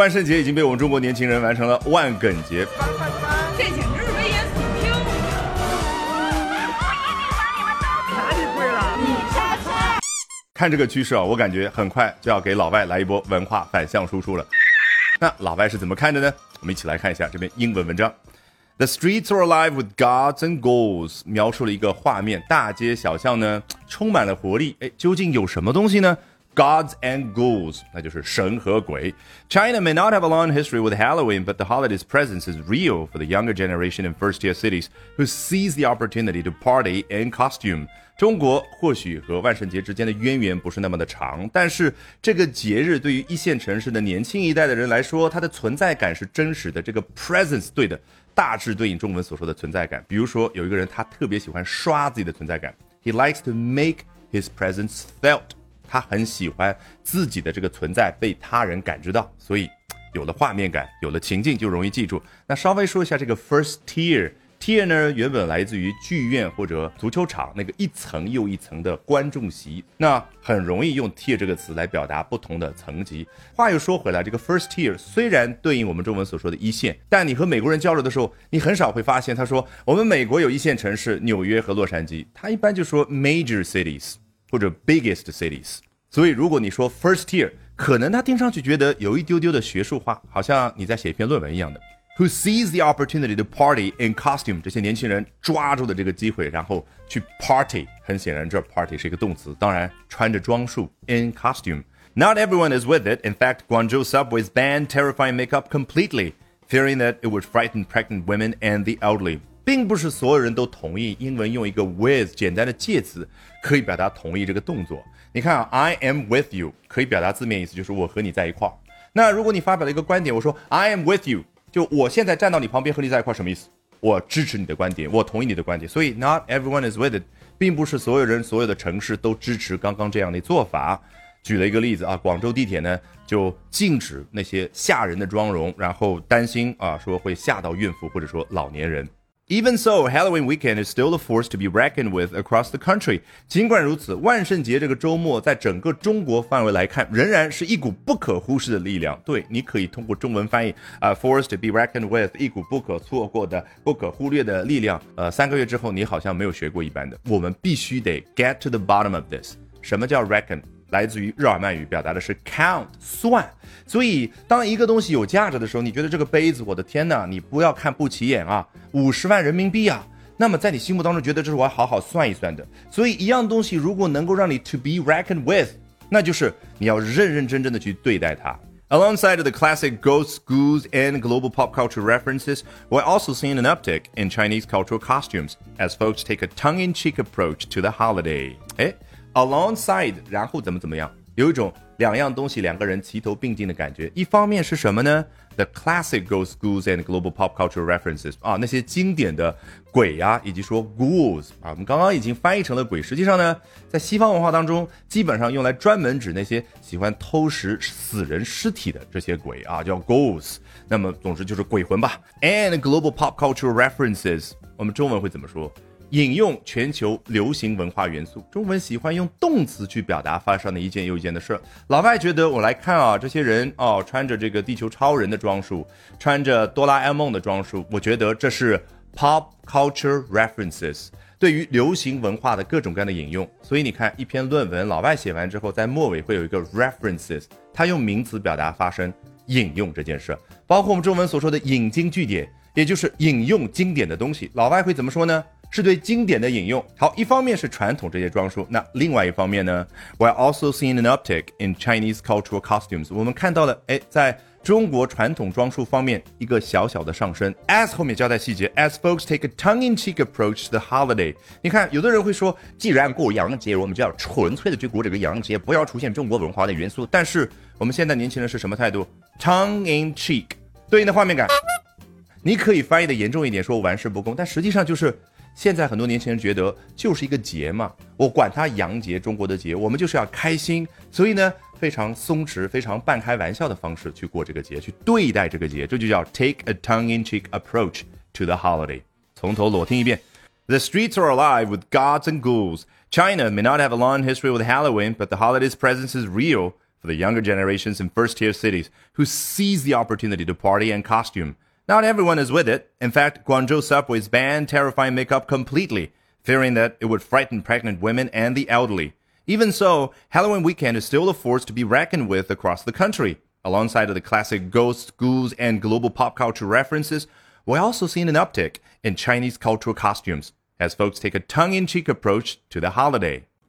万圣节已经被我们中国年轻人完成了万梗节。这简直是危言耸听！哪里贵了？你。看这个趋势啊，我感觉很快就要给老外来一波文化反向输出了。那老外是怎么看的呢？我们一起来看一下这篇英文文章。The streets are alive with gods and ghouls，描述了一个画面，大街小巷呢充满了活力。哎，究竟有什么东西呢 ？Gods and ghouls，那就是神和鬼。China may not have a long history with Halloween, but the holiday's presence is real for the younger generation in first-tier cities who seize the opportunity to party in costume. 中国或许和万圣节之间的渊源不是那么的长，但是这个节日对于一线城市的年轻一代的人来说，它的存在感是真实的。这个 presence 对的，大致对应中文所说的存在感。比如说，有一个人他特别喜欢刷自己的存在感，He likes to make his presence felt。 他很喜欢自己的这个存在被他人感知到，所以有了画面感，有了情境就容易记住。那稍微说一下这个 first tier，tier 呢原本来自于剧院或者足球场那个一层又一层的观众席，那很容易用 tier 这个词来表达不同的层级。话又说回来，这个 first tier 虽然对应我们中文所说的一线，但你和美国人交流的时候，你很少会发现他说我们美国有一线城市纽约和洛杉矶，他一般就说 major cities。或者 biggest cities。所以，如果你说 first tier，可能他听上去觉得有一丢丢的学术化，好像你在写一篇论文一样的。Who sees the opportunity to party in costume？这些年轻人抓住的这个机会，然后去 party。很显然，这 party 是一个动词，当然穿着装束 in costume。Not everyone is with it. In fact, Guangzhou subways banned terrifying makeup completely, fearing that it would frighten pregnant women and the elderly. 并不是所有人都同意英文用一个 with 简单的介词可以表达同意这个动作。你看啊，I am with you 可以表达字面意思就是我和你在一块儿。那如果你发表了一个观点，我说 I am with you，就我现在站到你旁边和你在一块儿，什么意思？我支持你的观点，我同意你的观点。所以 not everyone is with it，并不是所有人、所有的城市都支持刚刚这样的做法。举了一个例子啊，广州地铁呢就禁止那些吓人的妆容，然后担心啊说会吓到孕妇或者说老年人。Even so, Halloween weekend is still a force to be reckoned with across the country. 尽管如此，万圣节这个周末在整个中国范围来看，仍然是一股不可忽视的力量。对，你可以通过中文翻译啊，force to be reckoned with，一股不可错过的、不可忽略的力量。呃，三个月之后，你好像没有学过一般的。我们必须得 get to the bottom of this。什么叫 reckoned？来自于日耳曼语，表达的是 count 算。所以，当一个东西有价值的时候，你觉得这个杯子，我的天哪，你不要看不起眼啊，五十万人民币啊，那么在你心目当中，觉得这是我要好好算一算的。所以，一样东西如果能够让你 to be reckoned with，那就是你要认认真真的去对待它。Alongside the classic ghosts, ghouls, and global pop culture references, we're also seeing an uptick in Chinese cultural costumes as folks take a tongue-in-cheek approach to the holiday. 哎。 alongside，然后怎么怎么样，有一种两样东西两个人齐头并进的感觉。一方面是什么呢？The classic ghost ghouls and global pop culture references 啊，那些经典的鬼呀，以及说 ghouls 啊，我们刚刚已经翻译成了鬼。实际上呢，在西方文化当中，基本上用来专门指那些喜欢偷食死人尸体的这些鬼啊，叫 ghouls。那么总之就是鬼魂吧。And global pop culture references，我们中文会怎么说？引用全球流行文化元素，中文喜欢用动词去表达发生的一件又一件的事儿。老外觉得我来看啊，这些人哦，穿着这个地球超人的装束，穿着哆啦 A 梦的装束，我觉得这是 pop culture references，对于流行文化的各种各样的引用。所以你看，一篇论文，老外写完之后，在末尾会有一个 references，他用名词表达发生引用这件事，包括我们中文所说的引经据典，也就是引用经典的东西。老外会怎么说呢？是对经典的引用。好，一方面是传统这些装束，那另外一方面呢，we're also seeing an uptick in Chinese cultural costumes。我们看到了，哎，在中国传统装束方面一个小小的上升。As 后面交代细节，as folks take a tongue-in-cheek approach to the holiday。你看，有的人会说，既然过洋节，我们就要纯粹的去过这个洋节，不要出现中国文化的元素。但是我们现在年轻人是什么态度？tongue-in-cheek，对应的画面感。你可以翻译的严重一点，说玩世不恭，但实际上就是。现在很多年轻人觉得就是一个节嘛，我管它洋节，中国的节，我们就是要开心，所以呢，非常松弛、非常半开玩笑的方式去过这个节，去对待这个节，这就叫 take a tongue-in-cheek approach to the holiday。从头裸听一遍：The streets are alive with gods and ghouls. China may not have a long history with Halloween, but the holiday's presence is real for the younger generations in first tier cities who seize the opportunity to party and costume. Not everyone is with it. In fact, Guangzhou subways banned terrifying makeup completely, fearing that it would frighten pregnant women and the elderly. Even so, Halloween weekend is still a force to be reckoned with across the country. Alongside of the classic ghosts, ghouls, and global pop culture references, we're also seeing an uptick in Chinese cultural costumes as folks take a tongue-in-cheek approach to the holiday.